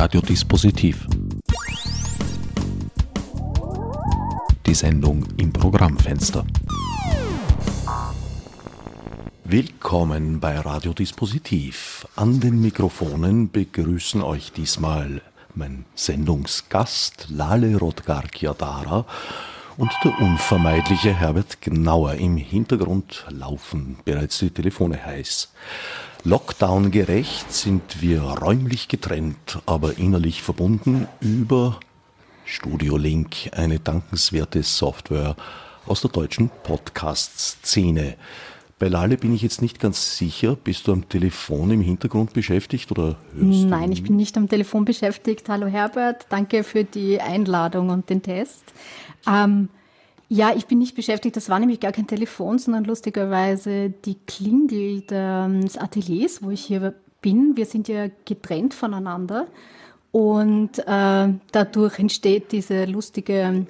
Radiodispositiv. Die Sendung im Programmfenster. Willkommen bei Radiodispositiv. An den Mikrofonen begrüßen euch diesmal mein Sendungsgast Lale Rodgarkiadara und der unvermeidliche Herbert Gnauer. Im Hintergrund laufen bereits die Telefone heiß. Lockdown gerecht sind wir räumlich getrennt, aber innerlich verbunden über Studio Link, eine dankenswerte Software aus der deutschen Podcast-Szene. Bei Lale bin ich jetzt nicht ganz sicher. Bist du am Telefon im Hintergrund beschäftigt oder hörst Nein, ich bin nicht am Telefon beschäftigt. Hallo Herbert, danke für die Einladung und den Test. Ähm, ja, ich bin nicht beschäftigt. Das war nämlich gar kein Telefon, sondern lustigerweise die Klingel des Ateliers, wo ich hier bin. Wir sind ja getrennt voneinander und äh, dadurch entsteht diese lustige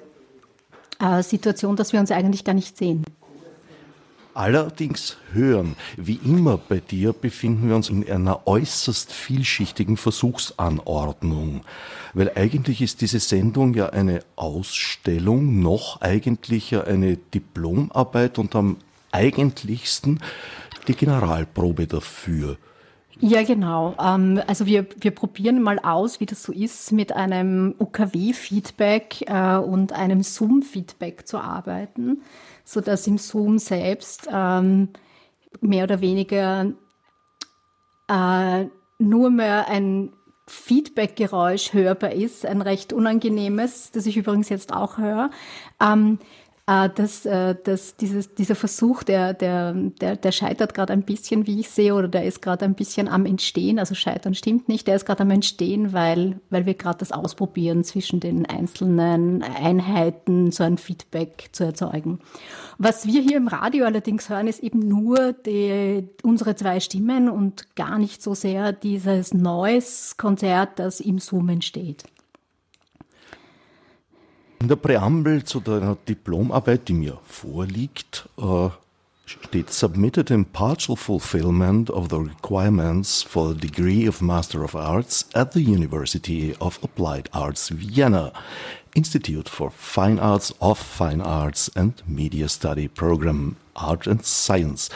äh, Situation, dass wir uns eigentlich gar nicht sehen allerdings hören. Wie immer bei dir befinden wir uns in einer äußerst vielschichtigen Versuchsanordnung. Weil eigentlich ist diese Sendung ja eine Ausstellung, noch eigentlicher eine Diplomarbeit und am eigentlichsten die Generalprobe dafür. Ja, genau. Ähm, also wir, wir probieren mal aus, wie das so ist, mit einem UKW-Feedback äh, und einem Zoom-Feedback zu arbeiten so dass im Zoom selbst ähm, mehr oder weniger äh, nur mehr ein Feedback-Geräusch hörbar ist, ein recht unangenehmes, das ich übrigens jetzt auch höre. Ähm, äh, dass, äh, dass dieses, dieser Versuch, der, der, der, der scheitert gerade ein bisschen, wie ich sehe, oder der ist gerade ein bisschen am Entstehen. Also scheitern stimmt nicht, der ist gerade am Entstehen, weil, weil wir gerade das ausprobieren, zwischen den einzelnen Einheiten so ein Feedback zu erzeugen. Was wir hier im Radio allerdings hören, ist eben nur die, unsere zwei Stimmen und gar nicht so sehr dieses Noise-Konzert, das im Zoom entsteht. In der Präambel zu deiner Diplomarbeit, die mir vorliegt, äh, steht Submitted in partial fulfillment of the requirements for the degree of Master of Arts at the University of Applied Arts Vienna, Institute for Fine Arts of Fine Arts and Media Study Program Art and Science.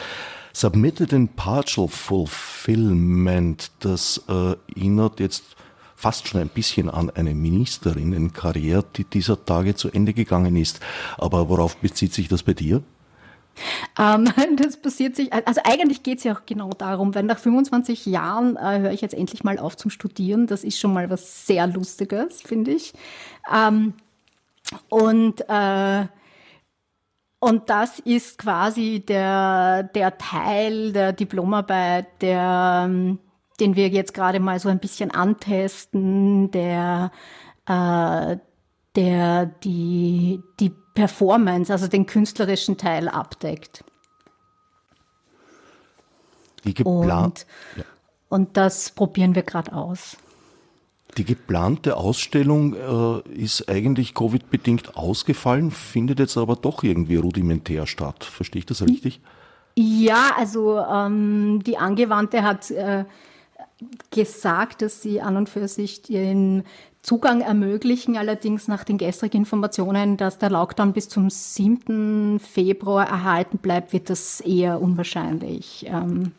Submitted in partial fulfillment, das äh, erinnert jetzt fast schon ein bisschen an eine Ministerinnenkarriere, die dieser Tage zu Ende gegangen ist. Aber worauf bezieht sich das bei dir? Ähm, das passiert sich, also eigentlich geht es ja auch genau darum, weil nach 25 Jahren äh, höre ich jetzt endlich mal auf zum Studieren. Das ist schon mal was sehr Lustiges, finde ich. Ähm, und äh, und das ist quasi der, der Teil der Diplomarbeit, der, ähm, den wir jetzt gerade mal so ein bisschen antesten, der, äh, der die, die Performance, also den künstlerischen Teil abdeckt. Die geplant. Und, ja. und das probieren wir gerade aus. Die geplante Ausstellung äh, ist eigentlich Covid-bedingt ausgefallen, findet jetzt aber doch irgendwie rudimentär statt. Verstehe ich das richtig? Ja, also ähm, die Angewandte hat äh, gesagt, dass sie an und für sich den Zugang ermöglichen, allerdings nach den gestrigen Informationen, dass der Lockdown bis zum 7. Februar erhalten bleibt, wird das eher unwahrscheinlich. Ähm,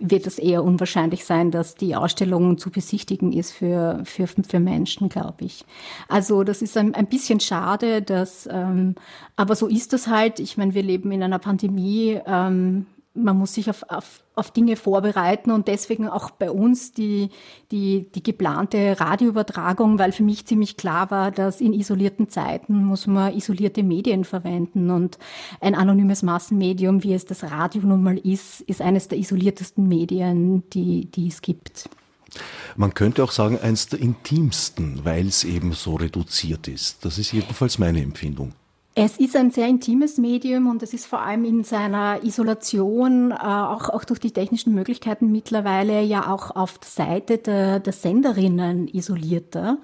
wird es eher unwahrscheinlich sein, dass die Ausstellung zu besichtigen ist für, für, für Menschen, glaube ich. Also das ist ein, ein bisschen schade, dass, ähm, aber so ist das halt. Ich meine, wir leben in einer Pandemie. Ähm, man muss sich auf, auf, auf Dinge vorbereiten und deswegen auch bei uns die, die, die geplante Radioübertragung, weil für mich ziemlich klar war, dass in isolierten Zeiten muss man isolierte Medien verwenden und ein anonymes Massenmedium, wie es das Radio nun mal ist, ist eines der isoliertesten Medien, die, die es gibt. Man könnte auch sagen, eines der intimsten, weil es eben so reduziert ist. Das ist jedenfalls meine Empfindung. Es ist ein sehr intimes Medium und es ist vor allem in seiner Isolation, äh, auch, auch durch die technischen Möglichkeiten mittlerweile ja auch auf der Seite der, der Senderinnen isolierter.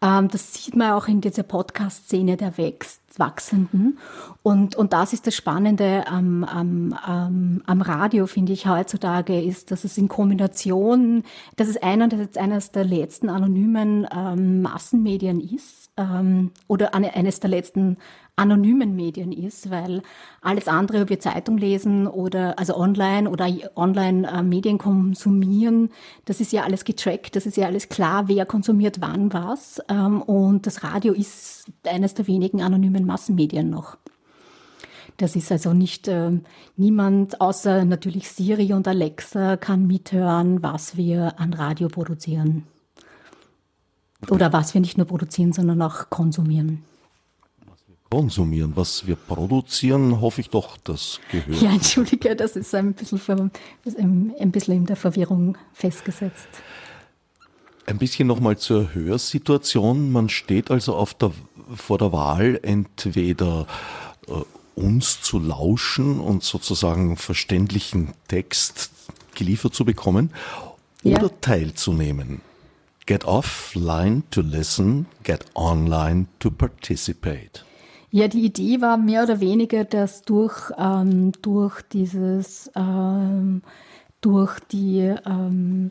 Ähm, das sieht man auch in dieser Podcast-Szene der wächst, Wachsenden. Und, und das ist das Spannende am, am, am, am Radio, finde ich, heutzutage, ist, dass es in Kombination, dass es einer, das jetzt eines der letzten anonymen ähm, Massenmedien ist, ähm, oder eine, eines der letzten anonymen Medien ist, weil alles andere, ob wir Zeitung lesen oder also online oder online äh, Medien konsumieren, das ist ja alles getrackt, das ist ja alles klar, wer konsumiert wann was. Ähm, und das Radio ist eines der wenigen anonymen Massenmedien noch. Das ist also nicht äh, niemand außer natürlich Siri und Alexa kann mithören, was wir an Radio produzieren. Oder was wir nicht nur produzieren, sondern auch konsumieren konsumieren. Was wir produzieren, hoffe ich doch, das gehört. Ja, entschuldige, das ist ein bisschen, ein bisschen in der Verwirrung festgesetzt. Ein bisschen nochmal zur Hörsituation. Man steht also der, vor der Wahl, entweder äh, uns zu lauschen und sozusagen verständlichen Text geliefert zu bekommen oder ja. teilzunehmen. Get offline to listen, get online to participate. Ja, die Idee war mehr oder weniger, dass durch, ähm, durch dieses, ähm, durch die, ähm,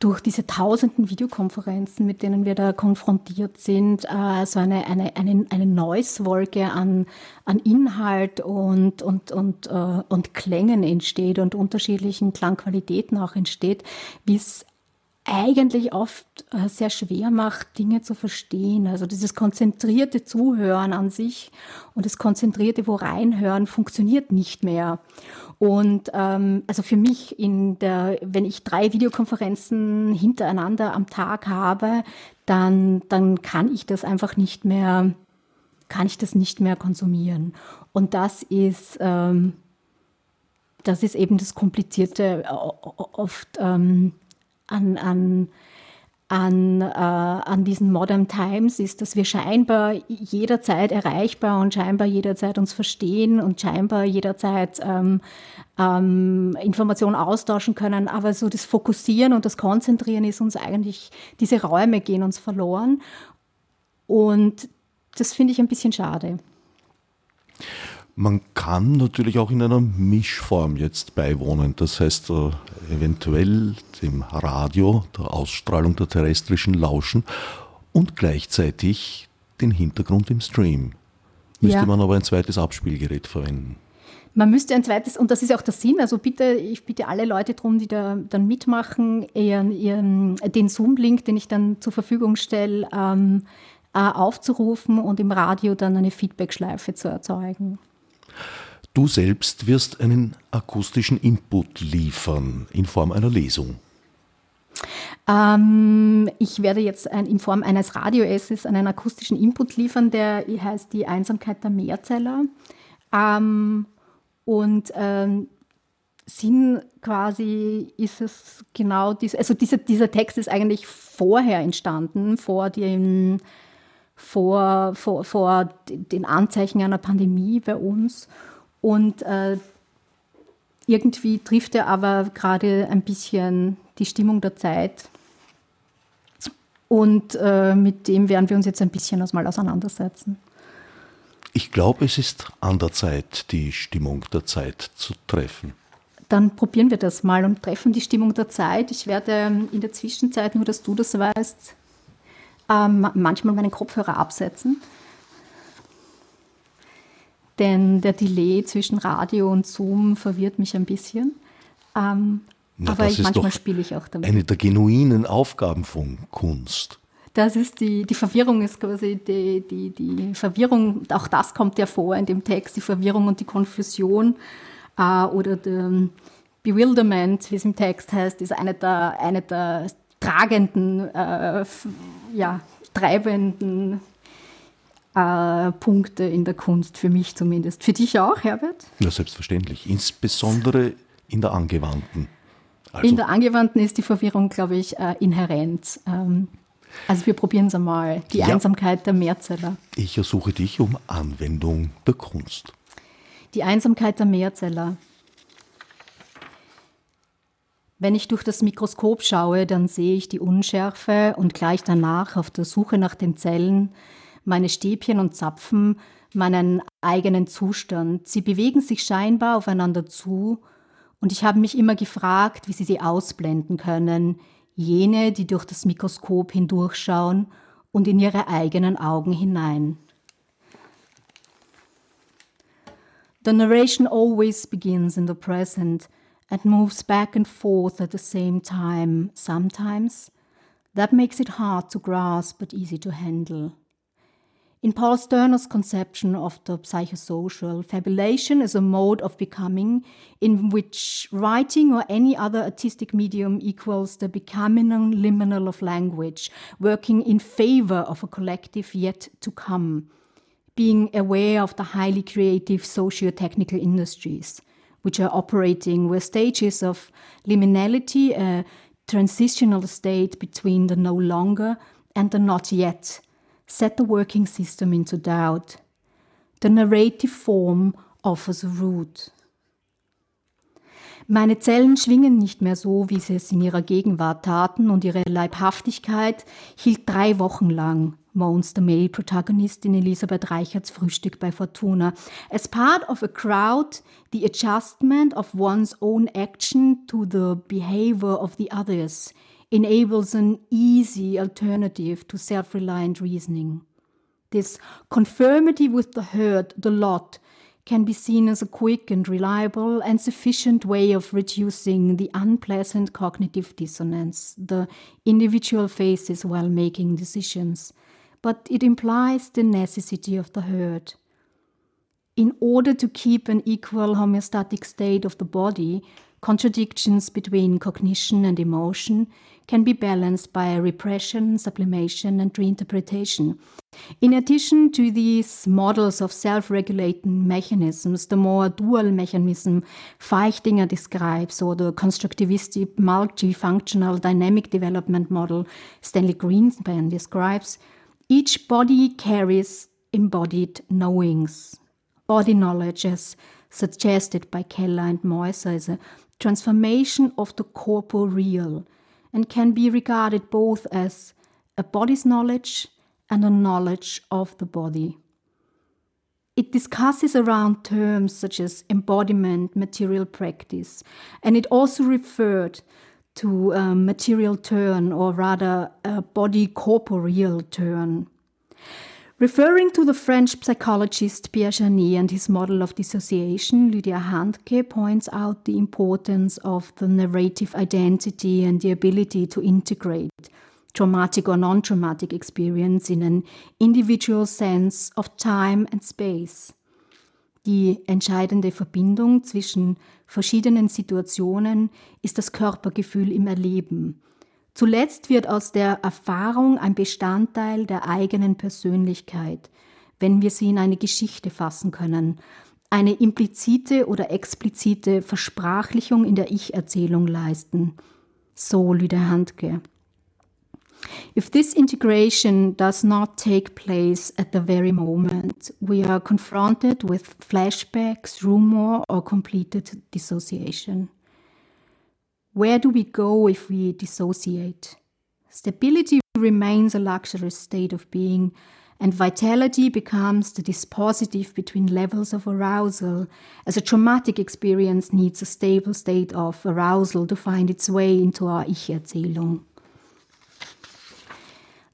durch diese tausenden Videokonferenzen, mit denen wir da konfrontiert sind, äh, so eine, eine, eine, eine Noise-Wolke an, an Inhalt und, und, und, äh, und Klängen entsteht und unterschiedlichen Klangqualitäten auch entsteht, wie es eigentlich oft äh, sehr schwer macht, Dinge zu verstehen. Also dieses konzentrierte Zuhören an sich und das konzentrierte Wo reinhören funktioniert nicht mehr. Und ähm, also für mich in der, wenn ich drei Videokonferenzen hintereinander am Tag habe, dann dann kann ich das einfach nicht mehr, kann ich das nicht mehr konsumieren. Und das ist ähm, das ist eben das Komplizierte oft. Ähm, an, an, an, äh, an diesen Modern Times ist, dass wir scheinbar jederzeit erreichbar und scheinbar jederzeit uns verstehen und scheinbar jederzeit ähm, ähm, Informationen austauschen können. Aber so das Fokussieren und das Konzentrieren ist uns eigentlich, diese Räume gehen uns verloren. Und das finde ich ein bisschen schade. Man kann natürlich auch in einer Mischform jetzt beiwohnen. Das heißt, äh, eventuell dem Radio, der Ausstrahlung der terrestrischen lauschen und gleichzeitig den Hintergrund im Stream. Müsste ja. man aber ein zweites Abspielgerät verwenden. Man müsste ein zweites, und das ist auch der Sinn, also bitte, ich bitte alle Leute darum, die da dann mitmachen, ihren, ihren, den Zoom-Link, den ich dann zur Verfügung stelle, ähm, äh, aufzurufen und im Radio dann eine Feedback-Schleife zu erzeugen. Du selbst wirst einen akustischen Input liefern in Form einer Lesung. Ähm, ich werde jetzt ein, in Form eines Radio-Essays einen akustischen Input liefern, der heißt Die Einsamkeit der Mehrzeller. Ähm, und ähm, Sinn quasi ist es genau, dies, also dieser, dieser Text ist eigentlich vorher entstanden, vor dem vor, vor, vor den Anzeichen einer Pandemie bei uns. Und äh, irgendwie trifft er aber gerade ein bisschen die Stimmung der Zeit. Und äh, mit dem werden wir uns jetzt ein bisschen mal auseinandersetzen. Ich glaube, es ist an der Zeit, die Stimmung der Zeit zu treffen. Dann probieren wir das mal und treffen die Stimmung der Zeit. Ich werde in der Zwischenzeit, nur dass du das weißt, ähm, manchmal meinen Kopfhörer absetzen. Denn der Delay zwischen Radio und Zoom verwirrt mich ein bisschen. Ähm, Na, aber ich, manchmal spiele ich auch damit. Eine der genuinen Aufgaben von Kunst. Das ist die, die Verwirrung ist quasi die, die, die Verwirrung, auch das kommt ja vor in dem Text, die Verwirrung und die Konfusion äh, oder der Bewilderment, wie es im Text heißt, ist eine der, eine der tragenden, äh, ja, treibenden äh, Punkte in der Kunst, für mich zumindest. Für dich auch, Herbert? Ja, selbstverständlich. Insbesondere in der angewandten. Also in der angewandten ist die Verwirrung, glaube ich, äh, inhärent. Ähm, Also wir probieren es einmal. Die ja. Einsamkeit der Mehrzeller. Ich ersuche dich um Anwendung der Kunst. Die Einsamkeit der Mehrzeller. Wenn ich durch das Mikroskop schaue, dann sehe ich die Unschärfe und gleich danach auf der Suche nach den Zellen meine Stäbchen und Zapfen meinen eigenen Zustand. Sie bewegen sich scheinbar aufeinander zu und ich habe mich immer gefragt, wie sie sie ausblenden können, jene, die durch das Mikroskop hindurchschauen und in ihre eigenen Augen hinein. The narration always begins in the present and moves back and forth at the same time, sometimes. That makes it hard to grasp but easy to handle. In Paul Stirner's conception of the psychosocial, fabulation is a mode of becoming in which writing or any other artistic medium equals the becoming liminal of language, working in favor of a collective yet to come, being aware of the highly creative socio-technical industries which are operating where stages of liminality, a transitional state between the no longer and the not yet, set the working system into doubt. The narrative form offers a route. Meine Zellen schwingen nicht mehr so, wie sie es in ihrer Gegenwart taten, und ihre Leibhaftigkeit hielt drei Wochen lang, moans the male protagonist in Elisabeth Reicherts Frühstück bei Fortuna. As part of a crowd, the adjustment of one's own action to the behavior of the others – enables an easy alternative to self reliant reasoning. This conformity with the herd, the lot, can be seen as a quick and reliable and sufficient way of reducing the unpleasant cognitive dissonance the individual faces while making decisions, but it implies the necessity of the herd. In order to keep an equal homeostatic state of the body, contradictions between cognition and emotion can be balanced by repression, sublimation, and reinterpretation. In addition to these models of self regulating mechanisms, the more dual mechanism Feichtinger describes, or the constructivistic multifunctional dynamic development model Stanley Greenspan describes, each body carries embodied knowings. Body knowledge, as suggested by Keller and Moyser, is a transformation of the corporeal and can be regarded both as a body's knowledge and a knowledge of the body. It discusses around terms such as embodiment, material practice, and it also referred to a material turn, or rather a body corporeal turn. Referring to the French psychologist Pierre Janet and his model of dissociation, Lydia Handke points out the importance of the narrative identity and the ability to integrate traumatic or non traumatic experience in an individual sense of time and space. Die entscheidende Verbindung zwischen verschiedenen Situationen ist das Körpergefühl im Erleben Zuletzt wird aus der Erfahrung ein Bestandteil der eigenen Persönlichkeit, wenn wir sie in eine Geschichte fassen können, eine implizite oder explizite Versprachlichung in der Ich-Erzählung leisten. So Lüder Handke. If this integration does not take place at the very moment, we are confronted with flashbacks, rumor, or completed dissociation. Where do we go if we dissociate? Stability remains a luxurious state of being, and vitality becomes the dispositive between levels of arousal, as a traumatic experience needs a stable state of arousal to find its way into our Ich-Erzählung.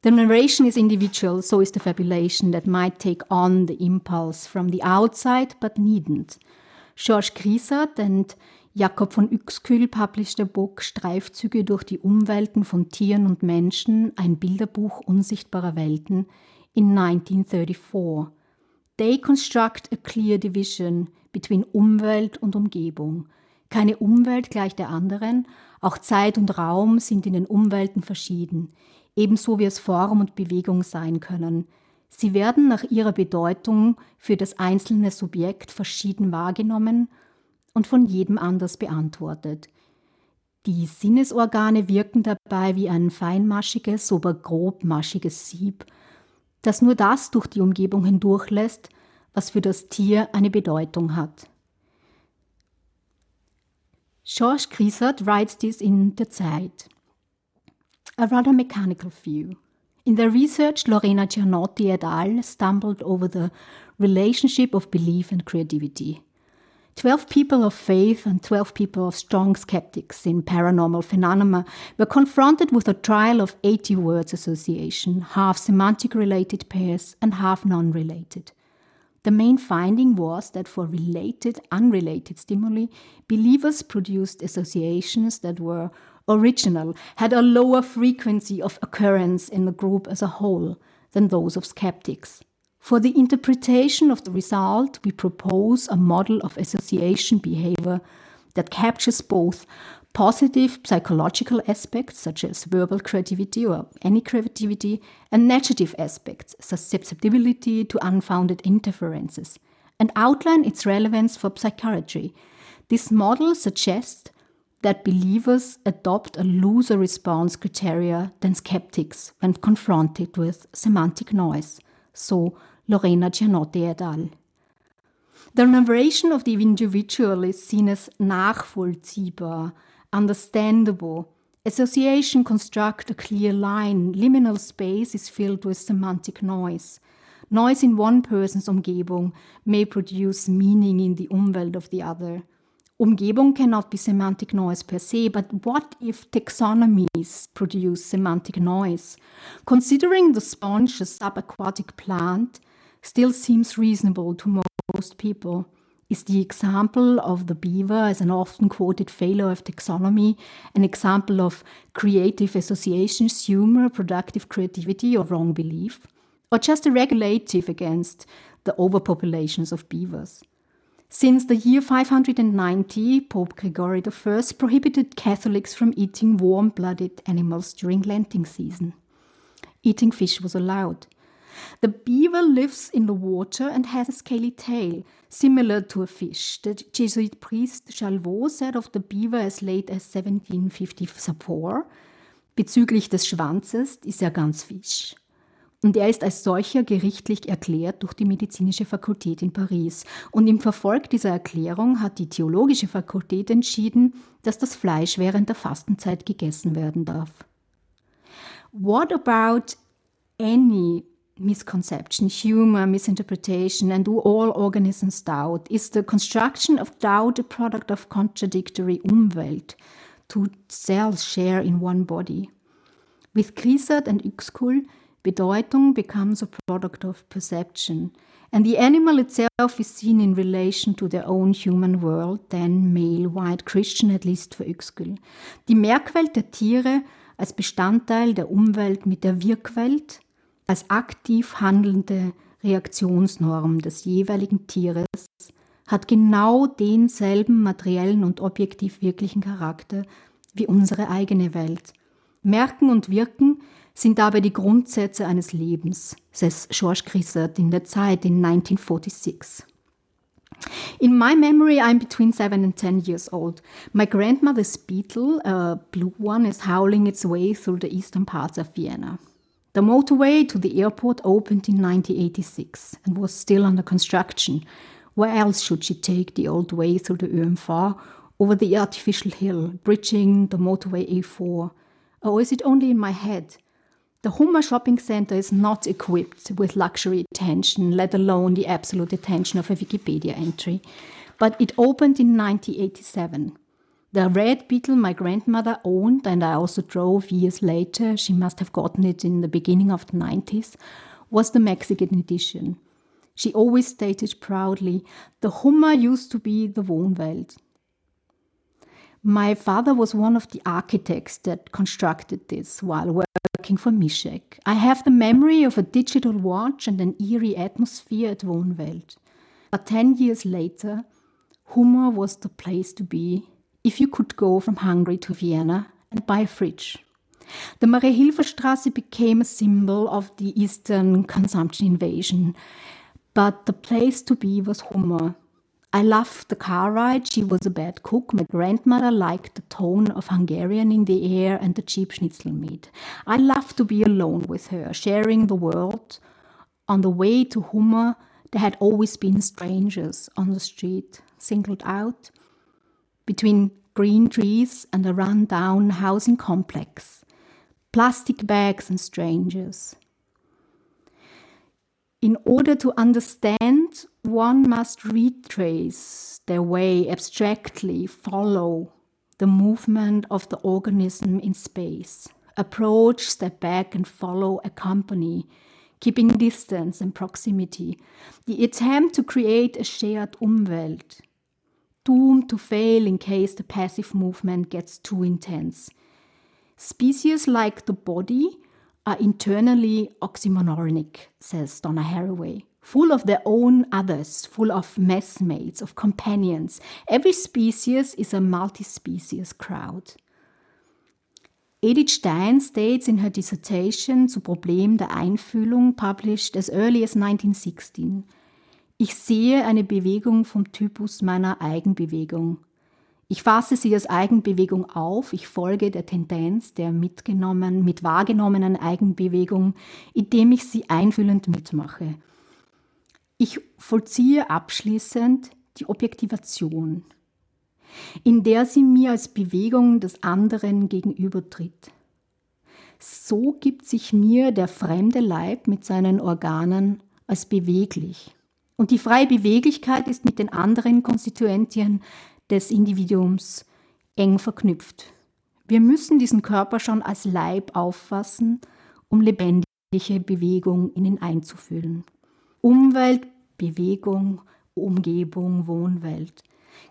The narration is individual, so is the fabulation that might take on the impulse from the outside but needn't. George Grisat and Jakob von Uexküll published a book Streifzüge durch die Umwelten von Tieren und Menschen, ein Bilderbuch unsichtbarer Welten, in 1934. They construct a clear division between Umwelt und Umgebung. Keine Umwelt gleich der anderen, auch Zeit und Raum sind in den Umwelten verschieden, ebenso wie es Form und Bewegung sein können. Sie werden nach ihrer Bedeutung für das einzelne Subjekt verschieden wahrgenommen und von jedem anders beantwortet. Die Sinnesorgane wirken dabei wie ein feinmaschiges, aber grobmaschiges Sieb, das nur das durch die Umgebung hindurchlässt, was für das Tier eine Bedeutung hat. George Grissart writes this in The Zeit. A rather mechanical view. In their research, Lorena Gianotti et al. stumbled over the relationship of belief and creativity. Twelve people of faith and twelve people of strong skeptics in paranormal phenomena were confronted with a trial of 80 words association, half semantic related pairs and half non related. The main finding was that for related, unrelated stimuli, believers produced associations that were original, had a lower frequency of occurrence in the group as a whole than those of skeptics. For the interpretation of the result, we propose a model of association behavior that captures both positive psychological aspects, such as verbal creativity or any creativity, and negative aspects, such as susceptibility to unfounded interferences, and outline its relevance for psychiatry. This model suggests that believers adopt a looser response criteria than skeptics when confronted with semantic noise. So, Lorena Gianotti et al. The narration of the individual is seen as nachvollziehbar, understandable. Association construct a clear line. Liminal space is filled with semantic noise. Noise in one person's Umgebung may produce meaning in the Umwelt of the other. Umgebung cannot be semantic noise per se, but what if taxonomies produce semantic noise? Considering the sponge a subaquatic plant, still seems reasonable to most people is the example of the beaver as an often quoted failure of taxonomy an example of creative associations, humor, productive creativity, or wrong belief, or just a regulative against the overpopulations of beavers? Since the year 590, Pope Gregory I prohibited Catholics from eating warm blooded animals during Lenten season. Eating fish was allowed. The beaver lives in the water and has a scaly tail, similar to a fish. The Jesuit priest Chalvaux said of the beaver as late as 1754, bezüglich des Schwanzes ist er ganz Fisch. Und er ist als solcher gerichtlich erklärt durch die medizinische Fakultät in Paris. Und im Verfolg dieser Erklärung hat die theologische Fakultät entschieden, dass das Fleisch während der Fastenzeit gegessen werden darf. What about any misconception, humor, misinterpretation, and do all organisms doubt? Is the construction of doubt a product of contradictory Umwelt? Two cells share in one body. With Grissart and Uexküll, Bedeutung becomes a product of perception, and the animal itself is seen in relation to their own human world, then male, white, Christian, at least for Uexküll. Die Merkwelt der Tiere als Bestandteil der Umwelt mit der Wirkwelt – als aktiv handelnde Reaktionsnorm des jeweiligen Tieres hat genau denselben materiellen und objektiv wirklichen Charakter wie unsere eigene Welt. Merken und Wirken sind dabei die Grundsätze eines Lebens, says George Grissart in der Zeit in 1946. In my memory, I'm between seven and ten years old. My grandmother's beetle, a blue one, is howling its way through the eastern parts of Vienna. The motorway to the airport opened in 1986 and was still under construction. Where else should she take the old way through the umm ÖMV over the artificial hill, bridging the motorway A4? Or is it only in my head? The Hummer shopping center is not equipped with luxury attention, let alone the absolute attention of a Wikipedia entry. But it opened in 1987. The red beetle my grandmother owned, and I also drove years later, she must have gotten it in the beginning of the 90s, was the Mexican edition. She always stated proudly, the Hummer used to be the Wohnwelt. My father was one of the architects that constructed this while working for Mishek. I have the memory of a digital watch and an eerie atmosphere at Wohnwelt. But 10 years later, Hummer was the place to be if you could go from Hungary to Vienna and buy a fridge. The Maria-Hilfer-Straße became a symbol of the Eastern consumption invasion, but the place to be was Hummer, I loved the car ride. She was a bad cook. My grandmother liked the tone of Hungarian in the air and the cheap schnitzel meat. I loved to be alone with her, sharing the world. On the way to Hummer, there had always been strangers on the street, singled out between green trees and a run-down housing complex, plastic bags and strangers. In order to understand, one must retrace their way abstractly, follow the movement of the organism in space, approach, step back, and follow, accompany, keeping distance and proximity. The attempt to create a shared Umwelt, doomed to fail in case the passive movement gets too intense. Species like the body are internally oxymoronic, says Donna Haraway, full of their own others, full of messmates, of companions. Every species is a multi species crowd. Edith Stein states in her dissertation zu Problem der Einfühlung, published as early as 1916, ich sehe eine Bewegung vom Typus meiner Eigenbewegung. Ich fasse sie als Eigenbewegung auf, ich folge der Tendenz der mitgenommen, mit wahrgenommenen Eigenbewegung, indem ich sie einfühlend mitmache. Ich vollziehe abschließend die Objektivation, in der sie mir als Bewegung des anderen gegenübertritt. So gibt sich mir der fremde Leib mit seinen Organen als beweglich. Und die freie Beweglichkeit ist mit den anderen Konstituentien des Individuums eng verknüpft. Wir müssen diesen Körper schon als Leib auffassen, um lebendige Bewegung in ihn einzufühlen. Umwelt, Bewegung, Umgebung, Wohnwelt.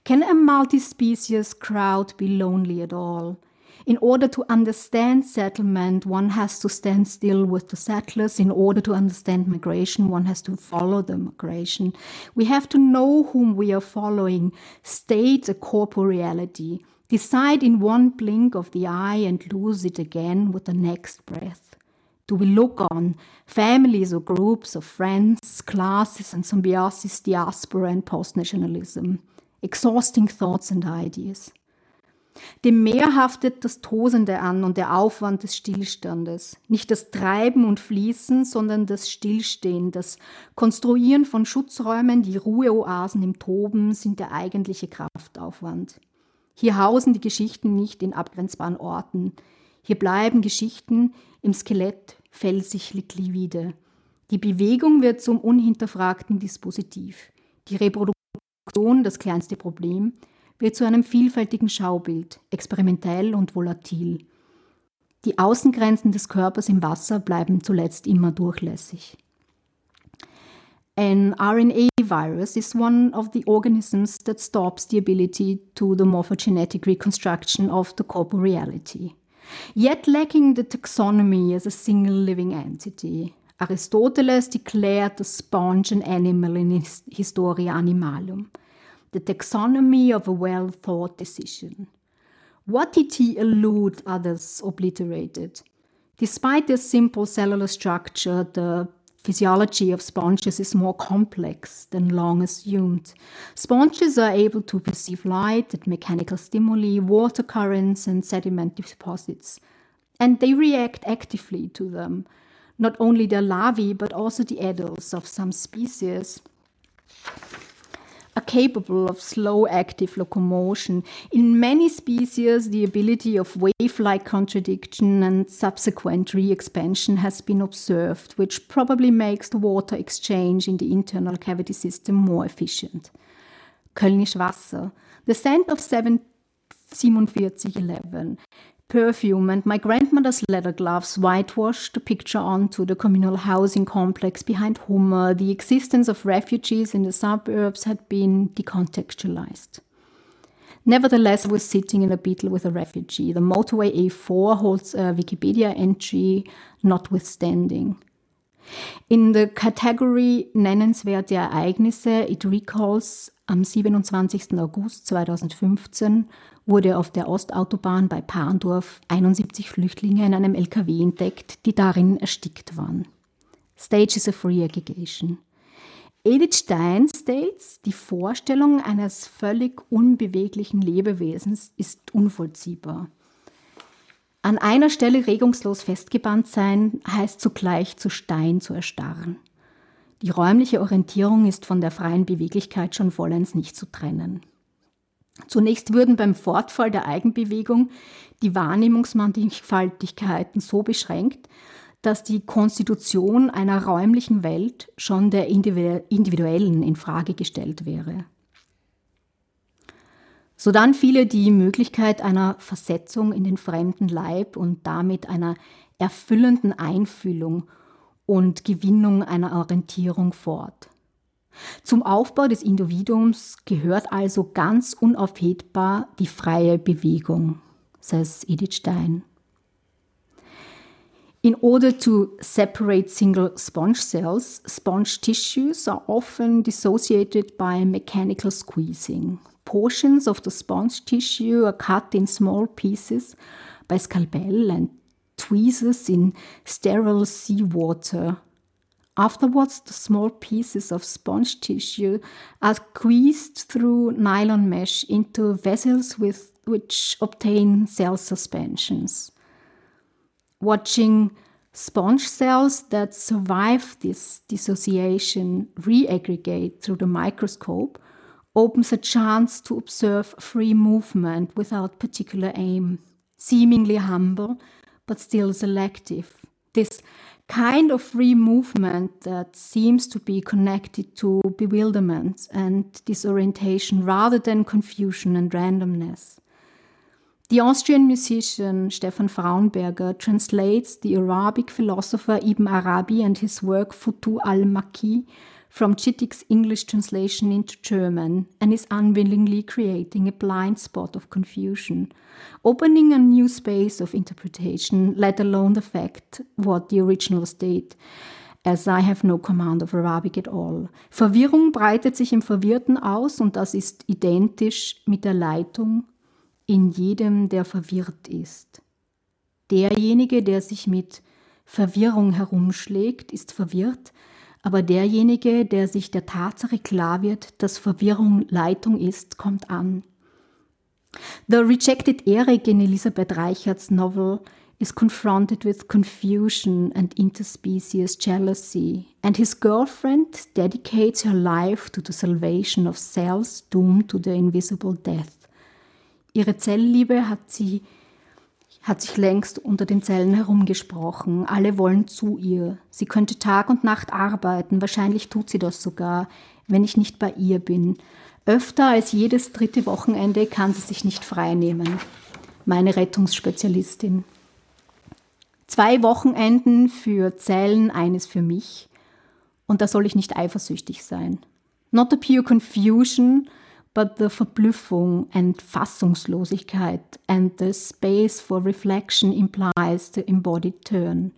Can a multi-species crowd be lonely at all? In order to understand settlement, one has to stand still with the settlers. In order to understand migration, one has to follow the migration. We have to know whom we are following, state a corporeality, decide in one blink of the eye and lose it again with the next breath. Do we look on families or groups of friends, classes and symbiosis, diaspora and post-nationalism, exhausting thoughts and ideas? Dem Meer haftet das Tosende an und der Aufwand des Stillstandes. Nicht das Treiben und Fließen, sondern das Stillstehen, das Konstruieren von Schutzräumen, die Ruheoasen im Toben sind der eigentliche Kraftaufwand. Hier hausen die Geschichten nicht in abgrenzbaren Orten. Hier bleiben Geschichten im Skelett felsig liquide. Die Bewegung wird zum unhinterfragten Dispositiv. Die Reproduktion das kleinste Problem wird zu einem vielfältigen Schaubild, experimentell und volatil. Die Außengrenzen des Körpers im Wasser bleiben zuletzt immer durchlässig. An RNA virus is one of the organisms that stops the ability to the morphogenetic reconstruction of the corporeality, yet lacking the taxonomy as a single living entity. Aristoteles declared the sponge an animal in his Historia Animalium the taxonomy of a well thought decision. What did he elude others obliterated? Despite their simple cellular structure, the physiology of sponges is more complex than long assumed. Sponges are able to perceive light and mechanical stimuli, water currents, and sediment deposits. And they react actively to them, not only the larvae, but also the adults of some species are capable of slow active locomotion. In many species, the ability of wave like contradiction and subsequent re expansion has been observed, which probably makes the water exchange in the internal cavity system more efficient. Kölnisch Wasser, the scent of 4711 perfume and my grandmother's leather gloves whitewashed the picture onto the communal housing complex behind Hummer. The existence of refugees in the suburbs had been decontextualized. Nevertheless, I was sitting in a beetle with a refugee. The motorway A4 holds a Wikipedia entry notwithstanding. In the category Nennenswerte Ereignisse, it recalls am 27. August 2015 wurde auf der Ostautobahn bei Parndorf 71 Flüchtlinge in einem LKW entdeckt, die darin erstickt waren. Stage is a free aggregation. Edith Stein states, die Vorstellung eines völlig unbeweglichen Lebewesens ist unvollziehbar. An einer Stelle regungslos festgebannt sein, heißt zugleich zu Stein zu erstarren. Die räumliche Orientierung ist von der freien Beweglichkeit schon vollends nicht zu trennen. Zunächst würden beim Fortfall der Eigenbewegung die Wahrnehmungsmannigfaltigkeiten so beschränkt, dass die Konstitution einer räumlichen Welt schon der individuellen in Frage gestellt wäre. Sodann fiele die Möglichkeit einer Versetzung in den fremden Leib und damit einer erfüllenden Einfühlung und Gewinnung einer Orientierung fort. Zum Aufbau des Individuums gehört also ganz unaufhebbar die freie Bewegung, says Edith Stein. In order to separate single sponge cells, sponge tissues are often dissociated by mechanical squeezing. Portions of the sponge tissue are cut in small pieces by scalpel and tweezers in sterile seawater. Afterwards, the small pieces of sponge tissue are squeezed through nylon mesh into vessels with which obtain cell suspensions watching sponge cells that survive this dissociation reaggregate through the microscope opens a chance to observe free movement without particular aim, seemingly humble but still selective. This kind of free movement that seems to be connected to bewilderment and disorientation rather than confusion and randomness. The Austrian musician Stefan Fraunberger translates the Arabic philosopher Ibn Arabi and his work Futu al-Makki from Chittik's English translation into German and is unwillingly creating a blind spot of confusion, opening a new space of interpretation, let alone the fact what the original state, as I have no command of Arabic at all. Verwirrung breitet sich im Verwirrten aus und das ist identisch mit der Leitung in jedem, der verwirrt ist. Derjenige, der sich mit Verwirrung herumschlägt, ist verwirrt, aber derjenige, der sich der Tatsache klar wird, dass Verwirrung Leitung ist, kommt an. The rejected Eric in Elisabeth Reicherts novel is confronted with confusion and interspecies jealousy, and his girlfriend dedicates her life to the salvation of cells doomed to the invisible death. Ihre Zellliebe hat sie hat sich längst unter den Zellen herumgesprochen. Alle wollen zu ihr. Sie könnte Tag und Nacht arbeiten. Wahrscheinlich tut sie das sogar, wenn ich nicht bei ihr bin. Öfter als jedes dritte Wochenende kann sie sich nicht freinehmen. Meine Rettungsspezialistin. Zwei Wochenenden für Zellen, eines für mich. Und da soll ich nicht eifersüchtig sein. Not a pure confusion, but the Verblüffung and Fassungslosigkeit and the space for reflection implies the embodied turn.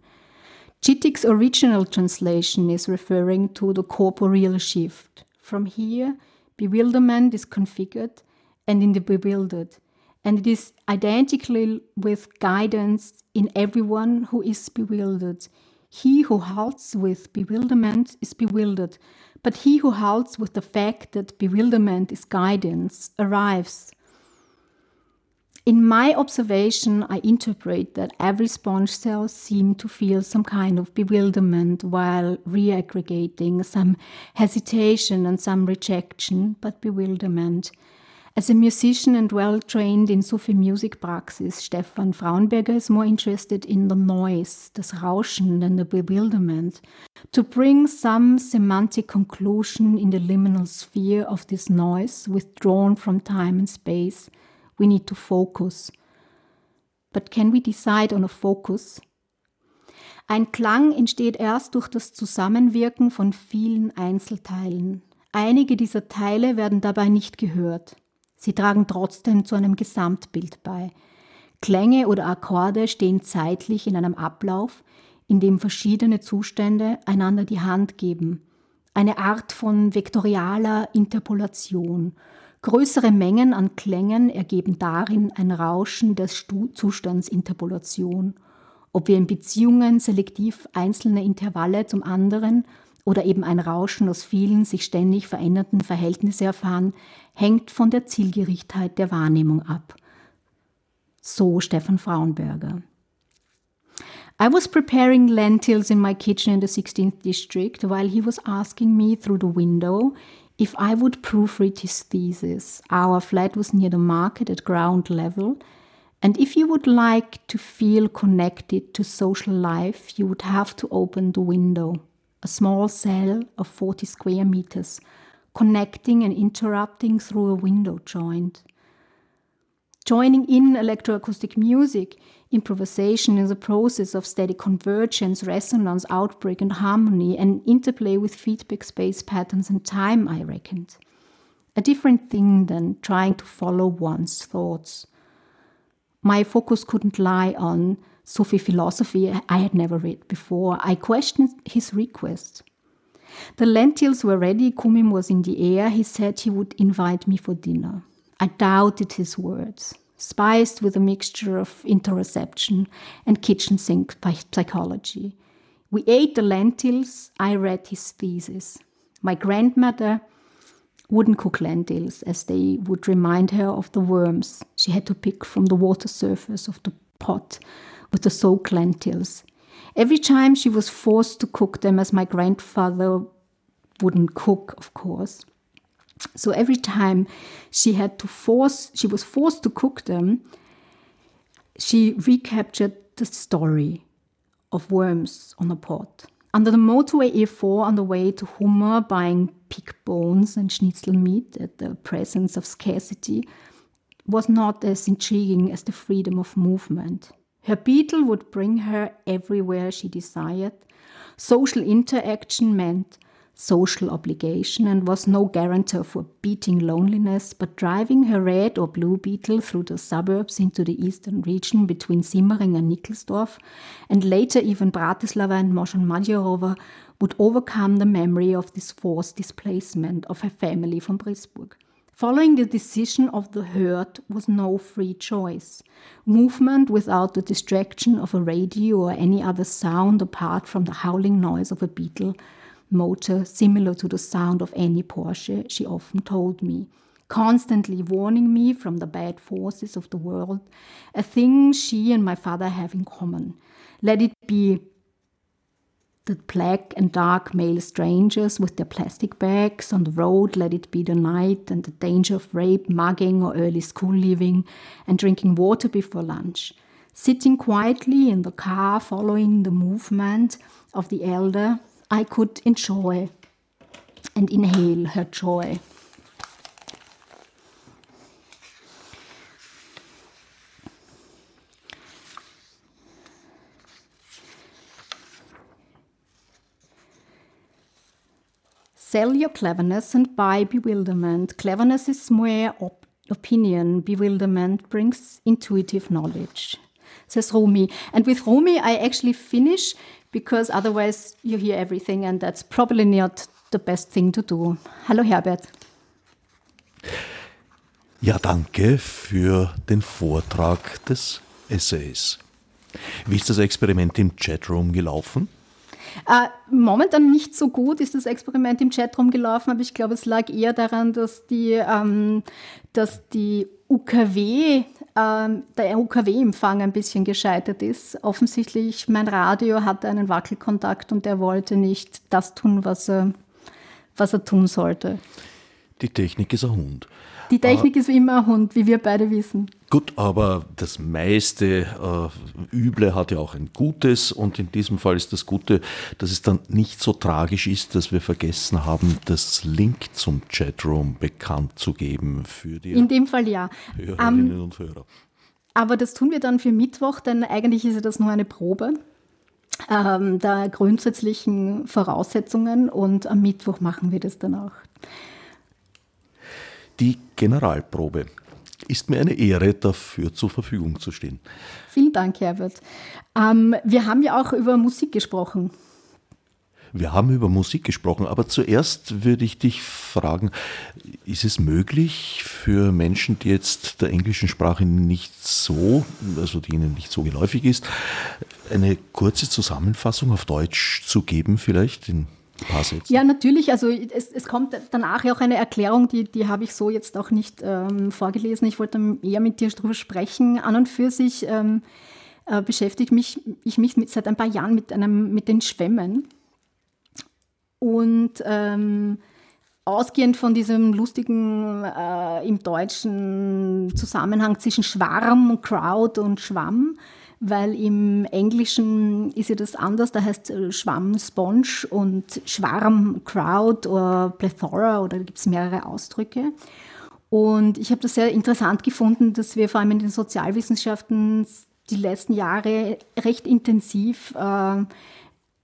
Chittick's original translation is referring to the corporeal shift. From here, bewilderment is configured and in the bewildered, and it is identically with guidance in everyone who is bewildered. He who halts with bewilderment is bewildered, but he who halts with the fact that bewilderment is guidance arrives. In my observation, I interpret that every sponge cell seemed to feel some kind of bewilderment while reaggregating, some hesitation and some rejection, but bewilderment. As a musician and well trained in Sufi music praxis, Stefan Fraunberger is more interested in the noise, das Rauschen, than the bewilderment. To bring some semantic conclusion in the liminal sphere of this noise, withdrawn from time and space, we need to focus. But can we decide on a focus? Ein Klang entsteht erst durch das Zusammenwirken von vielen Einzelteilen. Einige dieser Teile werden dabei nicht gehört. Sie tragen trotzdem zu einem Gesamtbild bei. Klänge oder Akkorde stehen zeitlich in einem Ablauf, in dem verschiedene Zustände einander die Hand geben. Eine Art von vektorialer Interpolation. Größere Mengen an Klängen ergeben darin ein Rauschen der Zustandsinterpolation. Ob wir in Beziehungen selektiv einzelne Intervalle zum anderen oder eben ein Rauschen aus vielen sich ständig verändernden Verhältnissen erfahren, hängt von der Zielgerichtheit der Wahrnehmung ab. So Stefan Frauenberger. I was preparing lentils in my kitchen in the 16th district while he was asking me through the window if I would proofread his thesis. Our flat was near the market at ground level, and if you would like to feel connected to social life, you would have to open the window. A small cell of 40 square meters, connecting and interrupting through a window joint. Joining in electroacoustic music, improvisation is a process of steady convergence, resonance, outbreak, and harmony, and interplay with feedback space patterns and time, I reckoned. A different thing than trying to follow one's thoughts. My focus couldn't lie on Sufi philosophy I had never read before. I questioned his request. The lentils were ready, Kumim was in the air. He said he would invite me for dinner. I doubted his words, spiced with a mixture of interoception and kitchen sink psychology. We ate the lentils, I read his thesis. My grandmother wouldn't cook lentils as they would remind her of the worms she had to pick from the water surface of the pot with the soaked lentils. Every time she was forced to cook them, as my grandfather wouldn't cook, of course, so every time she had to force, she was forced to cook them, she recaptured the story of worms on a pot. Under the motorway E4 on the way to Hummer, buying pig bones and schnitzel meat at the presence of scarcity was not as intriguing as the freedom of movement. Her beetle would bring her everywhere she desired. Social interaction meant social obligation and was no guarantor for beating loneliness, but driving her red or blue beetle through the suburbs into the eastern region between Simmering and Nickelsdorf, and later even Bratislava and Moschon would overcome the memory of this forced displacement of her family from Brisburg. Following the decision of the herd was no free choice. Movement without the distraction of a radio or any other sound apart from the howling noise of a beetle motor similar to the sound of any Porsche, she often told me, constantly warning me from the bad forces of the world, a thing she and my father have in common. Let it be the black and dark male strangers with their plastic bags on the road, let it be the night and the danger of rape, mugging, or early school leaving, and drinking water before lunch. Sitting quietly in the car, following the movement of the elder, I could enjoy and inhale her joy. Sell your cleverness and buy bewilderment. Cleverness is mere op opinion, bewilderment brings intuitive knowledge, says Rumi. And with Rumi, I actually finish because otherwise you hear everything and that's probably not the best thing to do. Hallo Herbert. Ja, danke für den Vortrag des Essays. Wie ist das Experiment im Chatroom gelaufen? Äh, momentan nicht so gut ist das Experiment im Chatroom gelaufen, aber ich glaube, es lag eher daran, dass die, ähm, dass die UKW, ähm, der UKW-Empfang ein bisschen gescheitert ist. Offensichtlich, mein Radio hatte einen Wackelkontakt und der wollte nicht das tun, was er, was er tun sollte. Die Technik ist ein Hund. Die Technik ist wie immer ein Hund, wie wir beide wissen. Gut, aber das meiste äh, Üble hat ja auch ein Gutes und in diesem Fall ist das Gute, dass es dann nicht so tragisch ist, dass wir vergessen haben, das Link zum Chatroom bekannt zu geben für die in dem Fall ja. Hörerinnen um, und Hörer. Aber das tun wir dann für Mittwoch, denn eigentlich ist ja das nur eine Probe ähm, der grundsätzlichen Voraussetzungen und am Mittwoch machen wir das dann auch. Die Generalprobe ist mir eine Ehre, dafür zur Verfügung zu stehen. Vielen Dank, Herbert. Ähm, wir haben ja auch über Musik gesprochen. Wir haben über Musik gesprochen, aber zuerst würde ich dich fragen, ist es möglich für Menschen, die jetzt der englischen Sprache nicht so, also die ihnen nicht so geläufig ist, eine kurze Zusammenfassung auf Deutsch zu geben, vielleicht in Sätze? Ja, natürlich. Also es, es kommt danach ja auch eine Erklärung, die, die habe ich so jetzt auch nicht ähm, vorgelesen. Ich wollte eher mit dir darüber sprechen. An und für sich ähm, äh, beschäftige mich, ich mich mit, seit ein paar Jahren mit, einem, mit den Schwämmen. Und ähm, ausgehend von diesem lustigen äh, im deutschen Zusammenhang zwischen Schwarm, Crowd und Schwamm, weil im Englischen ist ja das anders, da heißt äh, Schwamm Sponge und Schwarm Crowd oder Plethora oder da gibt es mehrere Ausdrücke. Und ich habe das sehr interessant gefunden, dass wir vor allem in den Sozialwissenschaften die letzten Jahre recht intensiv äh,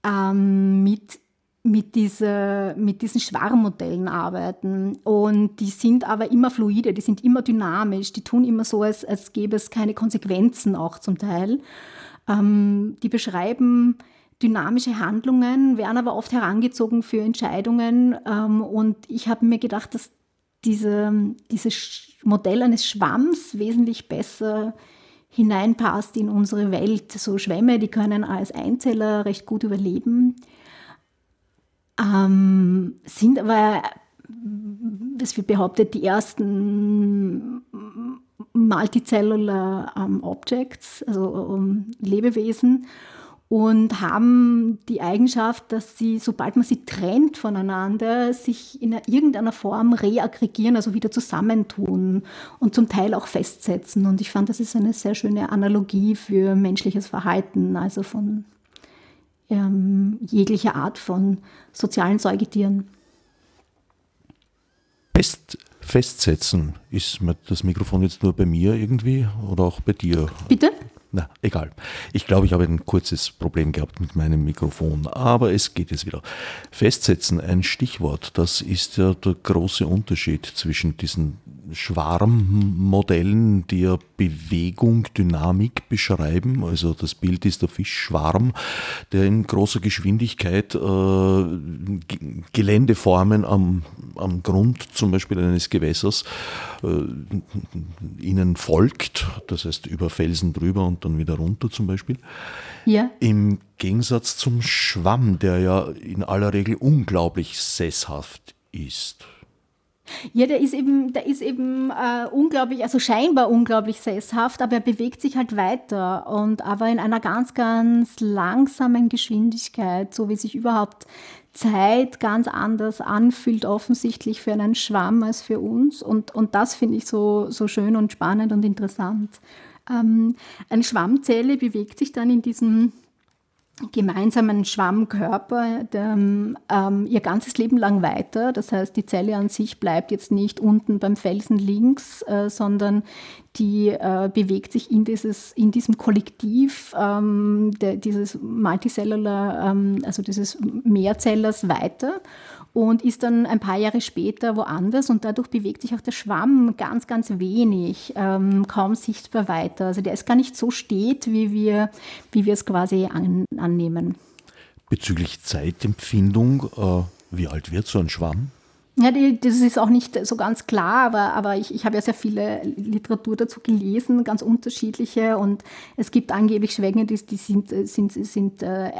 ähm, mit mit, diese, mit diesen Schwarmmodellen arbeiten. Und die sind aber immer fluide, die sind immer dynamisch, die tun immer so, als, als gäbe es keine Konsequenzen auch zum Teil. Ähm, die beschreiben dynamische Handlungen, werden aber oft herangezogen für Entscheidungen. Ähm, und ich habe mir gedacht, dass diese, dieses Modell eines Schwamms wesentlich besser hineinpasst in unsere Welt. So Schwämme, die können als Einzeller recht gut überleben ähm, sind aber, es wird behauptet, die ersten Multicellular ähm, Objects, also um, Lebewesen, und haben die Eigenschaft, dass sie, sobald man sie trennt voneinander, sich in irgendeiner Form reaggregieren, also wieder zusammentun und zum Teil auch festsetzen. Und ich fand, das ist eine sehr schöne Analogie für menschliches Verhalten, also von ähm, jeglicher Art von sozialen Säugetieren. Fest, festsetzen, ist das Mikrofon jetzt nur bei mir irgendwie oder auch bei dir? Bitte? Na, egal. Ich glaube, ich habe ein kurzes Problem gehabt mit meinem Mikrofon, aber es geht jetzt wieder. Festsetzen, ein Stichwort, das ist ja der große Unterschied zwischen diesen Schwarmmodellen, die ja Bewegung, Dynamik beschreiben. Also das Bild ist der Fischschwarm, der in großer Geschwindigkeit äh, Geländeformen am, am Grund zum Beispiel eines Gewässers äh, ihnen folgt, das heißt über Felsen drüber und dann wieder runter zum Beispiel. Ja. Im Gegensatz zum Schwamm, der ja in aller Regel unglaublich sesshaft ist. Ja, der ist eben, der ist eben äh, unglaublich, also scheinbar unglaublich sesshaft, aber er bewegt sich halt weiter und aber in einer ganz, ganz langsamen Geschwindigkeit, so wie sich überhaupt Zeit ganz anders anfühlt, offensichtlich für einen Schwamm als für uns. Und, und das finde ich so, so schön und spannend und interessant. Ähm, eine Schwammzelle bewegt sich dann in diesem gemeinsamen Schwammkörper der, ähm, ihr ganzes Leben lang weiter. Das heißt, die Zelle an sich bleibt jetzt nicht unten beim Felsen links, äh, sondern die äh, bewegt sich in, dieses, in diesem Kollektiv ähm, der, dieses Multicellular, ähm, also dieses Mehrzellers weiter und ist dann ein paar Jahre später woanders und dadurch bewegt sich auch der Schwamm ganz, ganz wenig, ähm, kaum sichtbar weiter. Also der ist gar nicht so steht, wie wir, wie wir es quasi an, annehmen. Bezüglich Zeitempfindung, äh, wie alt wird so ein Schwamm? Ja, die, das ist auch nicht so ganz klar, aber, aber ich, ich habe ja sehr viele Literatur dazu gelesen, ganz unterschiedliche. Und es gibt angeblich Schwänge, die, die sind, sind, sind äh,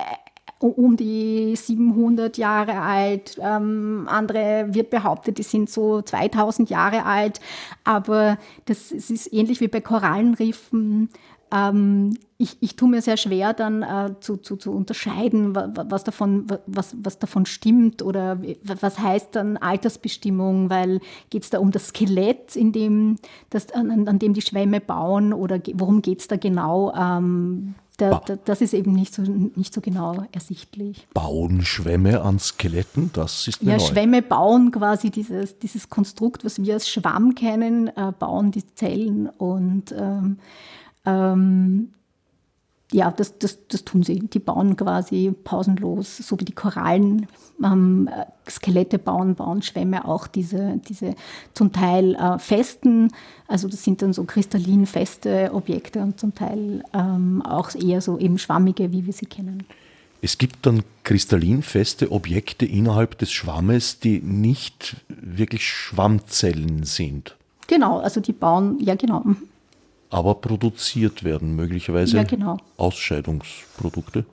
um die 700 Jahre alt. Ähm, andere wird behauptet, die sind so 2000 Jahre alt. Aber das, das ist ähnlich wie bei Korallenriffen. Ähm, ich, ich tue mir sehr schwer, dann äh, zu, zu, zu unterscheiden, was davon, was, was davon stimmt oder was heißt dann Altersbestimmung, weil geht es da um das Skelett, in dem, das, an, an dem die Schwämme bauen oder worum geht es da genau? Ähm, da, da, das ist eben nicht so, nicht so genau ersichtlich. Bauen Schwämme an Skeletten? Das ist Ja, neu. Schwämme bauen quasi dieses, dieses Konstrukt, was wir als Schwamm kennen, äh, bauen die Zellen und ähm, ähm, ja, das, das, das tun sie. Die bauen quasi pausenlos, so wie die Korallen ähm, Skelette bauen, bauen Schwämme auch diese, diese zum Teil äh, festen, also das sind dann so kristallin feste Objekte und zum Teil ähm, auch eher so eben schwammige, wie wir sie kennen. Es gibt dann kristallinfeste Objekte innerhalb des Schwammes, die nicht wirklich Schwammzellen sind. Genau, also die bauen, ja genau. Aber produziert werden, möglicherweise ja, genau. Ausscheidungsprodukte.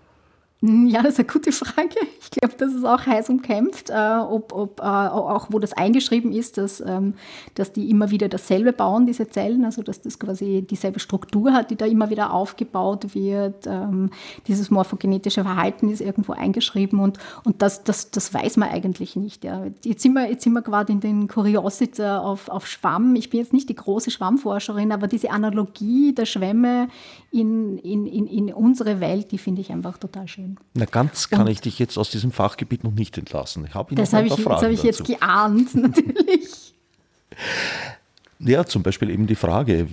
Hm, ja, das ist eine gute Frage. Ich glaube, das ist auch heiß umkämpft, äh, ob, ob äh, auch wo das eingeschrieben ist, dass, ähm, dass die immer wieder dasselbe bauen, diese Zellen, also dass das quasi dieselbe Struktur hat, die da immer wieder aufgebaut wird. Ähm, dieses morphogenetische Verhalten ist irgendwo eingeschrieben und, und das, das, das weiß man eigentlich nicht. Ja. Jetzt, sind wir, jetzt sind wir gerade in den Curiosity auf, auf Schwamm. Ich bin jetzt nicht die große Schwammforscherin, aber diese Analogie der Schwämme in, in, in, in unsere Welt, die finde ich einfach total schön. Na, ganz kann und ich dich jetzt aus diesem Fachgebiet noch nicht entlassen. Ich habe das habe ich, hab ich jetzt geahnt, natürlich. Ja, zum Beispiel eben die Frage,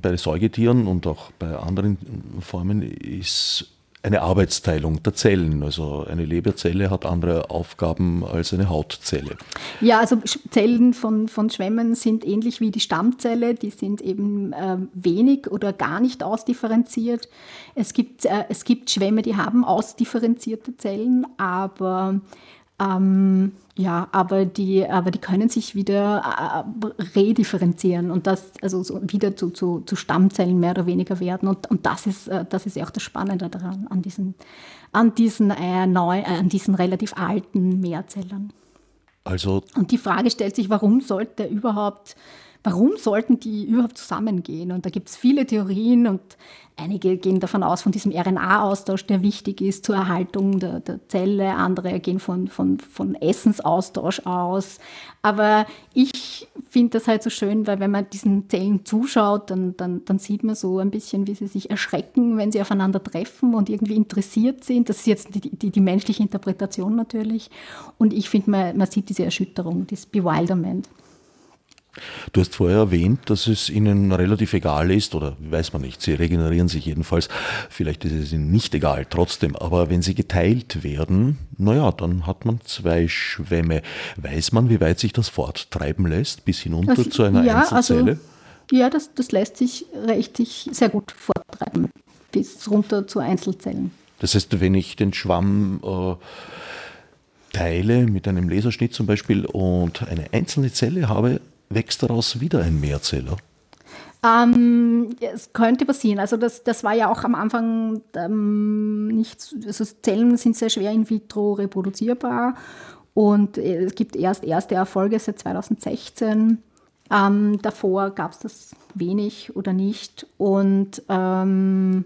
bei Säugetieren und auch bei anderen Formen ist eine Arbeitsteilung der Zellen. Also eine Leberzelle hat andere Aufgaben als eine Hautzelle. Ja, also Zellen von, von Schwämmen sind ähnlich wie die Stammzelle. Die sind eben äh, wenig oder gar nicht ausdifferenziert. Es gibt, äh, es gibt Schwämme, die haben ausdifferenzierte Zellen, aber ähm, ja, aber die, aber die können sich wieder äh, redifferenzieren und das also so wieder zu, zu, zu Stammzellen mehr oder weniger werden. Und, und das, ist, äh, das ist ja auch das Spannende daran, an diesen, an diesen, äh, neu, äh, an diesen relativ alten Mehrzellern. Also und die Frage stellt sich, warum sollte überhaupt warum sollten die überhaupt zusammengehen? Und da gibt es viele Theorien und einige gehen davon aus, von diesem RNA-Austausch, der wichtig ist zur Erhaltung der, der Zelle, andere gehen von, von, von Essensaustausch aus. Aber ich finde das halt so schön, weil wenn man diesen Zellen zuschaut, dann, dann, dann sieht man so ein bisschen, wie sie sich erschrecken, wenn sie aufeinander treffen und irgendwie interessiert sind. Das ist jetzt die, die, die menschliche Interpretation natürlich. Und ich finde, man, man sieht diese Erschütterung, dieses Bewilderment. Du hast vorher erwähnt, dass es ihnen relativ egal ist, oder weiß man nicht, sie regenerieren sich jedenfalls. Vielleicht ist es ihnen nicht egal, trotzdem. Aber wenn sie geteilt werden, naja, dann hat man zwei Schwämme. Weiß man, wie weit sich das forttreiben lässt, bis hinunter also, zu einer ja, Einzelzelle? Also, ja, das, das lässt sich richtig sehr gut forttreiben, bis runter zu Einzelzellen. Das heißt, wenn ich den Schwamm äh, teile mit einem Laserschnitt zum Beispiel und eine einzelne Zelle habe, wächst daraus wieder ein Mehrzeller? Ähm, es könnte passieren. Also das, das war ja auch am Anfang ähm, nicht, also Zellen sind sehr schwer in vitro reproduzierbar und es gibt erst erste Erfolge seit 2016. Ähm, davor gab es das wenig oder nicht und ähm,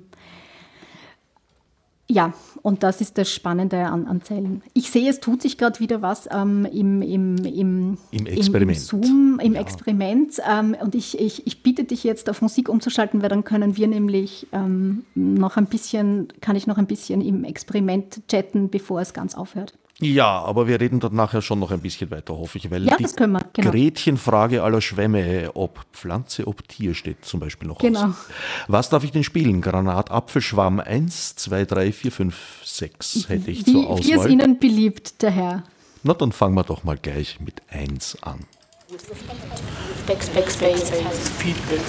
ja, und das ist das Spannende an, an Zellen. Ich sehe, es tut sich gerade wieder was ähm, im, im, im, Im Experiment. Im, Zoom, im ja. Experiment. Ähm, und ich, ich, ich bitte dich jetzt auf Musik umzuschalten, weil dann können wir nämlich ähm, noch ein bisschen, kann ich noch ein bisschen im Experiment chatten, bevor es ganz aufhört. Ja, aber wir reden dann nachher schon noch ein bisschen weiter, hoffe ich, weil ja, die wir, genau. Gretchenfrage aller Schwämme, ob Pflanze, ob Tier steht zum Beispiel noch genau. aus. Was darf ich denn spielen? Granat, Apfelschwamm 1, 2, 3, 4, 5, 6 hätte ich Wie, zur Auswahl. Wie ist Ihnen beliebt, der Herr? Na, dann fangen wir doch mal gleich mit 1 an. Backspace, Feedback, Feedback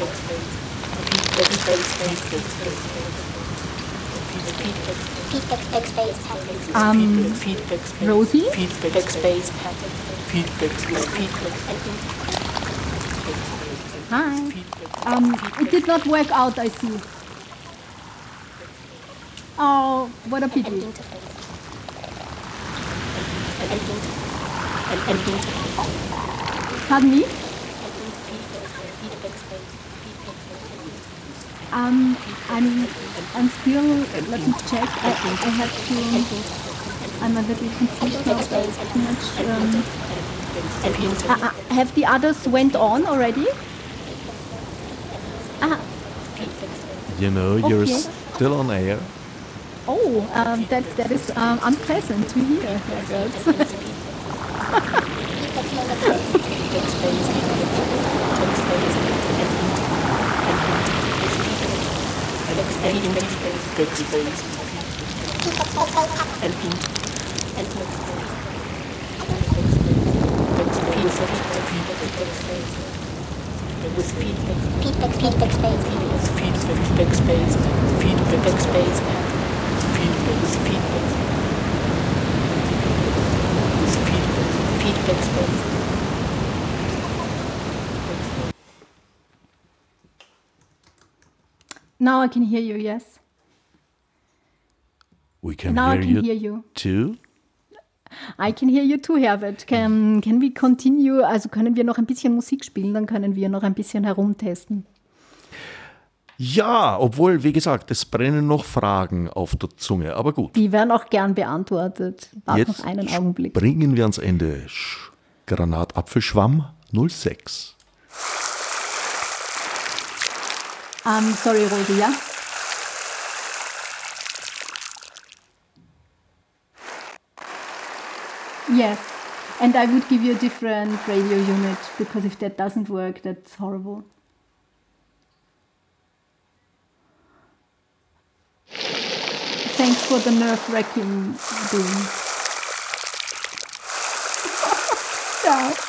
space um, feedback space. Rosie? Feedback space Feedback space. Feedback Hi. Um, it did not work out, I see. Oh, what a pity. Pardon me? Um, I'm, I'm still, let me check. I, I have to, I'm a little confused now. Too much. Um, uh, uh, have the others went on already? Uh, you know, you're still on air. Oh, um, that, that is um, unpleasant to hear. Feedback space. And with feedback, feedback, feedback space, feedback space, feedback space, feedback, feedback space. Now I can hear you, yes. We can, Now I hear, can you hear you. too. I can hear you too, Herbert. Can, can we continue? Also können wir noch ein bisschen Musik spielen, dann können wir noch ein bisschen herumtesten. Ja, obwohl, wie gesagt, es brennen noch Fragen auf der Zunge. Aber gut, Die werden auch gern beantwortet. Warte jetzt noch einen Augenblick. springen wir ans Ende. Sch- Granatapfelschwamm 06. Um, sorry, Rosi, ja? Yes. And I would give you a different radio unit because if that doesn't work, that's horrible. Thanks for the nerve wracking doing. yeah.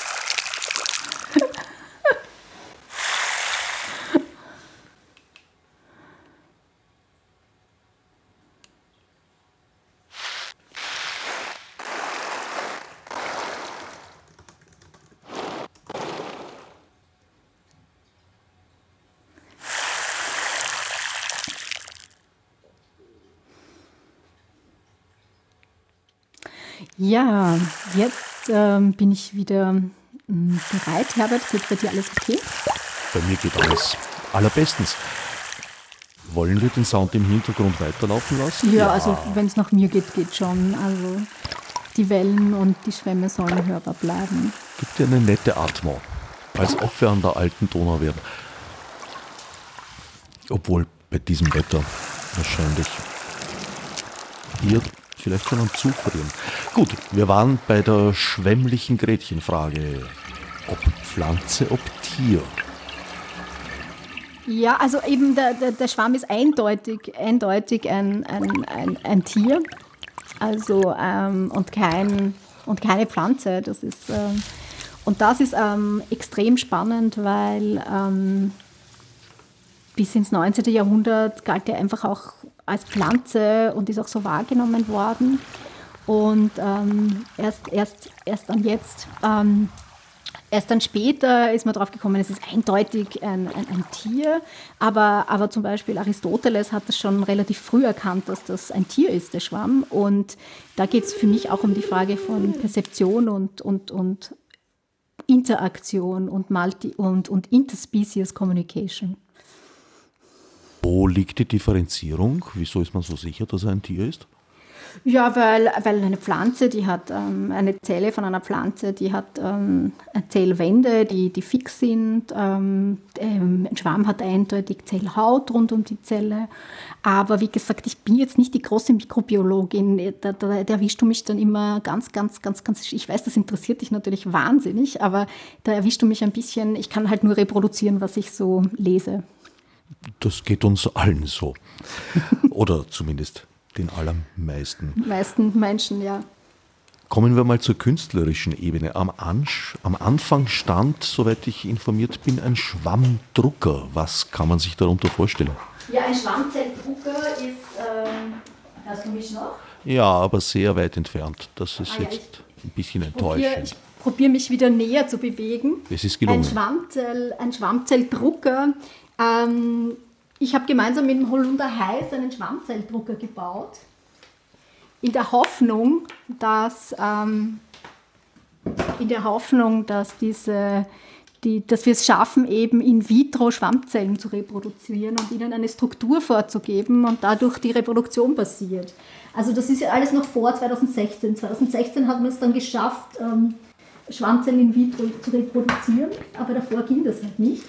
Ja, jetzt ähm, bin ich wieder mm, bereit. Herbert, geht bei dir alles okay? Bei mir geht alles allerbestens. Wollen wir den Sound im Hintergrund weiterlaufen lassen? Ja, also wenn es nach mir geht, geht schon. Also die Wellen und die Schwämme sollen hörbar bleiben. Gibt ja eine nette Atmo. Als ob wir an der alten Donau wären. Obwohl bei diesem Wetter wahrscheinlich hier vielleicht schon am Zug verlieren. Gut, wir waren bei der schwämmlichen Gretchenfrage. Ob Pflanze, ob Tier. Ja, also eben der, der, der Schwamm ist eindeutig, eindeutig ein, ein, ein, ein Tier. Also ähm, und, kein, und keine Pflanze. Das ist, ähm, und das ist ähm, extrem spannend, weil ähm, bis ins 19. Jahrhundert galt er einfach auch als Pflanze und ist auch so wahrgenommen worden. Und ähm, erst, erst, erst dann jetzt, ähm, erst dann später ist man drauf gekommen, es ist eindeutig ein, ein, ein Tier. Aber, aber zum Beispiel Aristoteles hat das schon relativ früh erkannt, dass das ein Tier ist, der Schwamm. Und da geht es für mich auch um die Frage von Perzeption und, und, und Interaktion und, Multi und, und Interspecies Communication. Wo liegt die Differenzierung? Wieso ist man so sicher, dass er ein Tier ist? Ja, weil, weil eine Pflanze, die hat ähm, eine Zelle von einer Pflanze, die hat ähm, Zellwände, die, die fix sind. Ähm, ähm, ein Schwamm hat eindeutig Zellhaut rund um die Zelle. Aber wie gesagt, ich bin jetzt nicht die große Mikrobiologin. Da, da, da erwischst du mich dann immer ganz, ganz, ganz, ganz. Ich weiß, das interessiert dich natürlich wahnsinnig, aber da erwischst du mich ein bisschen. Ich kann halt nur reproduzieren, was ich so lese. Das geht uns allen so. Oder zumindest den allermeisten. Meisten Menschen, ja. Kommen wir mal zur künstlerischen Ebene. Am, Ansch am Anfang stand, soweit ich informiert bin, ein Schwammdrucker. Was kann man sich darunter vorstellen? Ja, ein Schwammzelldrucker ist. Ähm, hörst du mich noch? Ja, aber sehr weit entfernt. Das ist Ah, ja, jetzt ein bisschen enttäuschend. ich probiere mich wieder näher zu bewegen. Es ist Ein, gelungen. Schwammzell, ein Schwammzelldrucker. Ähm, ich habe gemeinsam mit dem Holunder Heiß einen Schwammzelldrucker gebaut. In der Hoffnung, dass, ähm, in der Hoffnung, dass, diese, die, dass wir es schaffen, eben in vitro Schwammzellen zu reproduzieren und ihnen eine Struktur vorzugeben und dadurch die Reproduktion passiert. Also das ist ja alles noch vor 2016. 2016 hat man es dann geschafft, ähm, Schwammzellen in vitro zu reproduzieren, aber davor ging das halt nicht.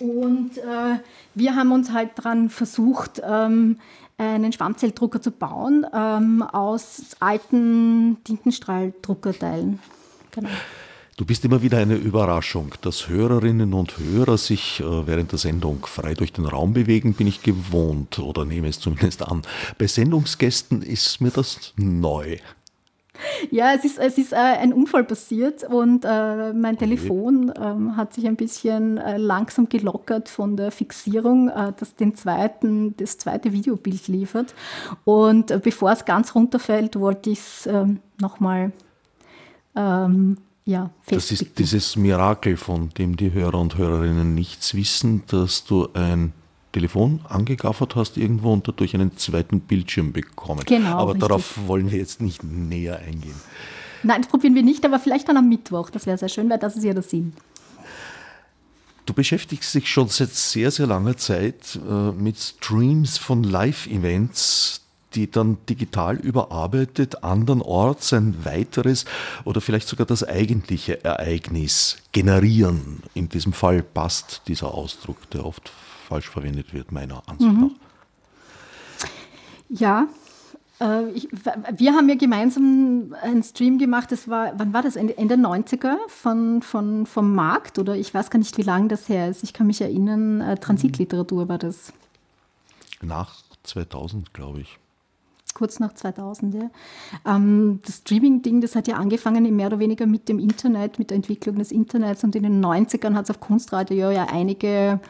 Und äh, wir haben uns halt daran versucht, ähm, einen Schwammzelldrucker zu bauen ähm, aus alten Tintenstrahldruckerteilen. Genau. Du bist immer wieder eine Überraschung. Dass Hörerinnen und Hörer sich äh, während der Sendung frei durch den Raum bewegen, bin ich gewohnt oder nehme es zumindest an. Bei Sendungsgästen ist mir das neu. Ja, es ist, es ist äh, ein Unfall passiert und äh, mein Telefon ähm, hat sich ein bisschen äh, langsam gelockert von der Fixierung, äh, das den zweiten, das zweite Videobild liefert. Und äh, bevor es ganz runterfällt, wollte ich es ähm, nochmal ähm, ja, Das ist dieses Mirakel, von dem die Hörer und Hörerinnen nichts wissen, dass du ein Telefon angegaffert hast irgendwo und dadurch einen zweiten Bildschirm bekommen. Genau. Aber richtig. darauf wollen wir jetzt nicht näher eingehen. Nein, das probieren wir nicht, aber vielleicht dann am Mittwoch. Das wäre sehr schön, weil das ist ja der Sinn. Du beschäftigst dich schon seit sehr, sehr langer Zeit äh, mit Streams von Live-Events, die dann digital überarbeitet andernorts ein weiteres oder vielleicht sogar das eigentliche Ereignis generieren. In diesem Fall passt dieser Ausdruck, der oft falsch verwendet wird, meiner Ansicht mhm. nach. Ja, äh, ich, wir haben ja gemeinsam einen Stream gemacht, das war, wann war das? Ende, Ende 90er von, von, vom Markt oder ich weiß gar nicht, wie lange das her ist. Ich kann mich erinnern, äh, Transitliteratur war das. Nach 2000, glaube ich. Kurz nach 2000, ja. Ähm, das Streaming-Ding, das hat ja angefangen mehr oder weniger mit dem Internet, mit der Entwicklung des Internets und in den 90ern hat es auf Kunstradio ja einige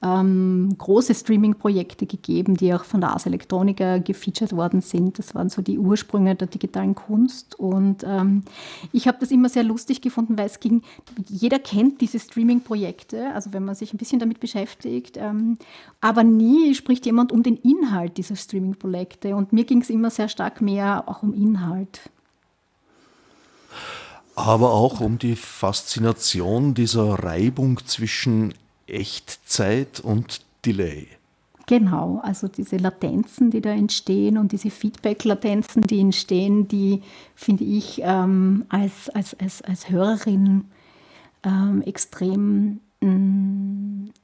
ähm, große Streaming-Projekte gegeben, die auch von der Ars Electronica gefeatured worden sind. Das waren so die Ursprünge der digitalen Kunst. Und ähm, ich habe das immer sehr lustig gefunden, weil es ging, jeder kennt diese Streaming-Projekte, also wenn man sich ein bisschen damit beschäftigt, ähm, aber nie spricht jemand um den Inhalt dieser Streaming-Projekte. Und mir ging es immer sehr stark mehr auch um Inhalt aber auch um die Faszination dieser Reibung zwischen Echtzeit und Delay. Genau, also diese Latenzen, die da entstehen und diese Feedback-Latenzen, die entstehen, die finde ich ähm, als, als, als, als Hörerin ähm, extrem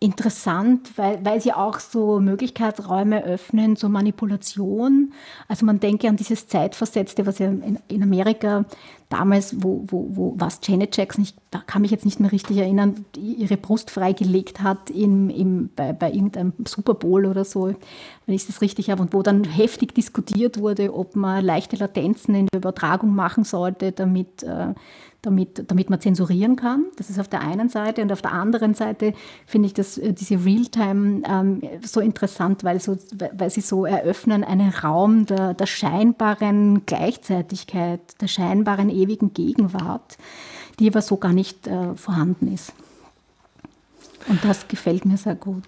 interessant, weil, weil sie auch so Möglichkeitsräume öffnen zur Manipulation. Also man denke an dieses Zeitversetzte, was ja in, in Amerika damals, wo, wo, wo was Janet Jackson, ich da kann mich jetzt nicht mehr richtig erinnern, ihre Brust freigelegt hat in, im, bei, bei irgendeinem Super Bowl oder so, wenn ich das richtig habe, und wo dann heftig diskutiert wurde, ob man leichte Latenzen in der Übertragung machen sollte, damit äh, damit, damit man zensurieren kann. Das ist auf der einen Seite. Und auf der anderen Seite finde ich das, äh, diese Realtime ähm, so interessant, weil, so, weil sie so eröffnen einen Raum der, der scheinbaren Gleichzeitigkeit, der scheinbaren ewigen Gegenwart, die aber so gar nicht äh, vorhanden ist. Und das gefällt mir sehr gut.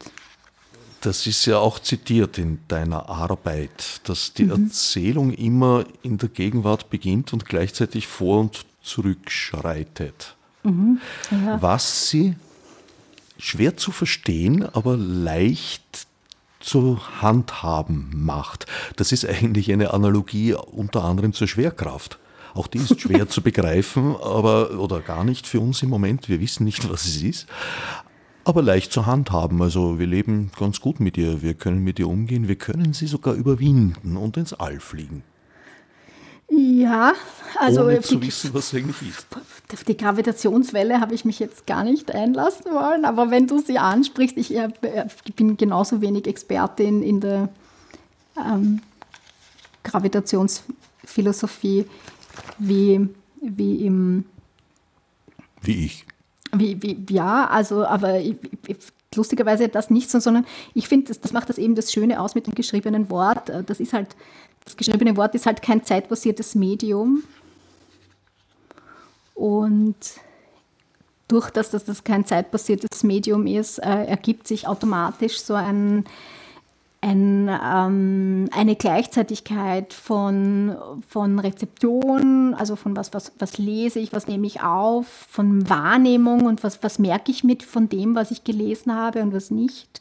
Das ist ja auch zitiert in deiner Arbeit, dass die mhm. Erzählung immer in der Gegenwart beginnt und gleichzeitig vor und zurückschreitet. Mhm, ja. Was sie schwer zu verstehen, aber leicht zu handhaben macht. Das ist eigentlich eine Analogie unter anderem zur Schwerkraft. Auch die ist schwer zu begreifen, aber oder gar nicht für uns im Moment. Wir wissen nicht, was es ist. Aber leicht zu handhaben. Also wir leben ganz gut mit ihr. Wir können mit ihr umgehen. Wir können sie sogar überwinden und ins All fliegen. Ja, also Ohne zu die, wissen, was eigentlich ist. Auf die Gravitationswelle habe ich mich jetzt gar nicht einlassen wollen, aber wenn du sie ansprichst, ich, äh, ich bin genauso wenig Expertin in der ähm, Gravitationsphilosophie wie, wie im. Wie ich. Wie, wie, ja, also, aber ich, ich, lustigerweise das nicht so, sondern ich finde, das, das macht das eben das Schöne aus mit dem geschriebenen Wort. Das ist halt das geschriebene Wort ist halt kein zeitbasiertes Medium. Und durch das, dass das kein zeitbasiertes Medium ist, äh, ergibt sich automatisch so ein, ein, ähm, eine Gleichzeitigkeit von, von Rezeption, also von was, was, was lese ich, was nehme ich auf, von Wahrnehmung und was, was merke ich mit von dem, was ich gelesen habe und was nicht.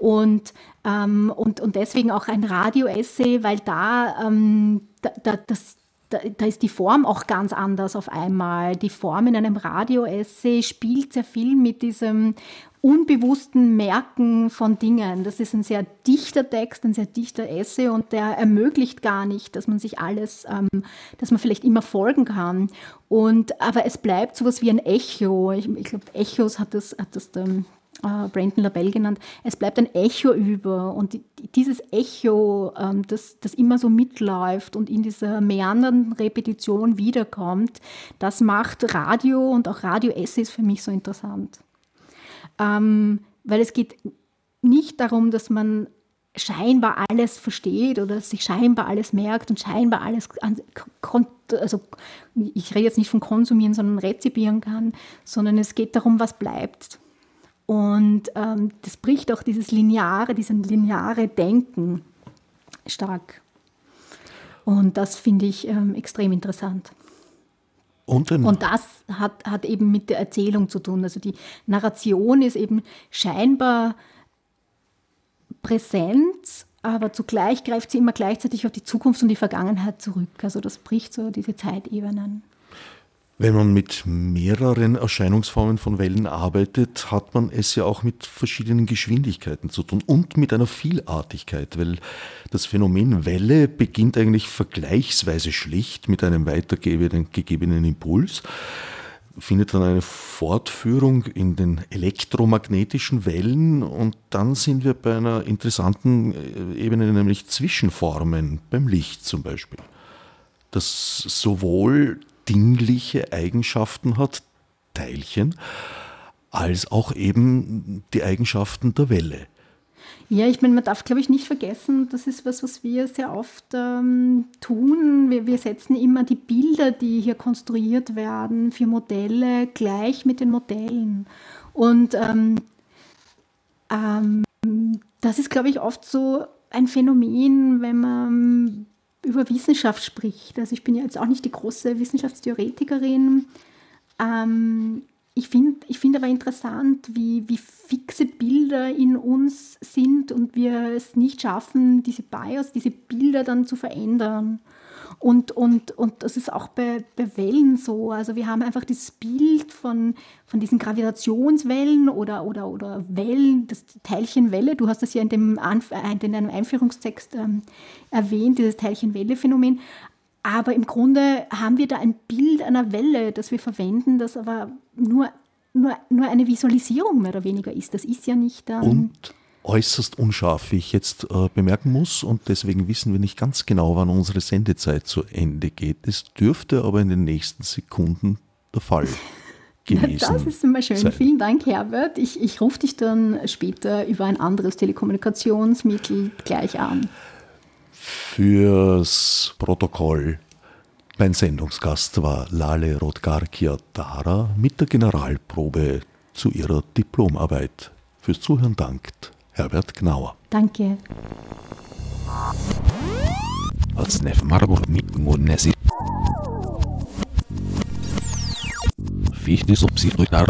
Und, ähm, und, und deswegen auch ein Radio-Essay, weil da, ähm, da, da, das, da, da, ist die Form auch ganz anders auf einmal. Die Form in einem Radio-Essay spielt sehr viel mit diesem unbewussten Merken von Dingen. Das ist ein sehr dichter Text, ein sehr dichter Essay und der ermöglicht gar nicht, dass man sich alles, ähm, dass man vielleicht immer folgen kann. Und, aber es bleibt sowas wie ein Echo. Ich, ich glaube, Echos hat das, hat das der, äh, Brandon LaBelle genannt, es bleibt ein Echo über und dieses Echo, ähm, das, das immer so mitläuft und in dieser meandernden Repetition wiederkommt, das macht Radio und auch Radio-Essays für mich so interessant. Ähm, weil es geht nicht darum, dass man scheinbar alles versteht oder sich scheinbar alles merkt und scheinbar alles, also ich rede jetzt nicht von konsumieren, sondern rezipieren kann, sondern es geht darum, was bleibt. Und ähm, das bricht auch dieses lineare, diesen lineare Denken stark. Und das finde ich ähm, extrem interessant. Und, und, das hat, hat eben mit der Erzählung zu tun. Also die Narration ist eben scheinbar präsent, aber zugleich greift sie immer gleichzeitig auf die Zukunft und die Vergangenheit zurück. Also das bricht so diese Zeitebenen. Wenn man mit mehreren Erscheinungsformen von Wellen arbeitet, hat man es ja auch mit verschiedenen Geschwindigkeiten zu tun und mit einer Vielartigkeit, weil das Phänomen Welle beginnt eigentlich vergleichsweise schlicht mit einem weitergegebenen Impuls, findet dann eine Fortführung in den elektromagnetischen Wellen und dann sind wir bei einer interessanten äh, Ebene, nämlich Zwischenformen, beim Licht zum Beispiel. Das sowohl dingliche Eigenschaften hat, Teilchen, als auch eben die Eigenschaften der Welle. Ja, ich meine, man darf, glaube ich, nicht vergessen, das ist was, was wir sehr oft ähm, tun. Wir, wir, setzen immer die Bilder, die hier konstruiert werden, für Modelle gleich mit den Modellen. Und ähm, ähm, das ist, glaube ich, oft so ein Phänomen, wenn man über Wissenschaft spricht. Also ich bin ja jetzt auch nicht die große Wissenschaftstheoretikerin. Ähm, ich finde ich find aber interessant, wie, wie fixe Bilder in uns sind und wir es nicht schaffen, diese Bias, diese Bilder dann zu verändern. Und, und, und das ist auch bei, bei Wellen so. Also wir haben einfach dieses Bild von, von diesen Gravitationswellen oder, oder, oder Wellen, das Teilchenwelle. Du hast das ja in, dem Anf in deinem Einführungstext ähm, erwähnt, dieses Teilchenwelle-Phänomen. Aber im Grunde haben wir da ein Bild einer Welle, das wir verwenden, das aber nur, nur, nur eine Visualisierung mehr oder weniger ist. Das ist ja nicht. Ähm, und äußerst unscharf, wie ich jetzt äh, bemerken muss. Und deswegen wissen wir nicht ganz genau, wann unsere Sendezeit zu Ende geht. Es dürfte aber in den nächsten Sekunden der Fall gewesen sein. Das ist immer schön. Sein. Vielen Dank, Herbert. Ich, ich rufe dich dann später über ein anderes Telekommunikationsmittel gleich an. Fürs Protokoll. Mein Sendungsgast war Lale Rodgarkia Dara mit der Generalprobe zu ihrer Diplomarbeit. Fürs Zuhören dankt Herbert Gnauer. Danke. Als Nef Marburg mit Munesi. Fichte Subsidiar.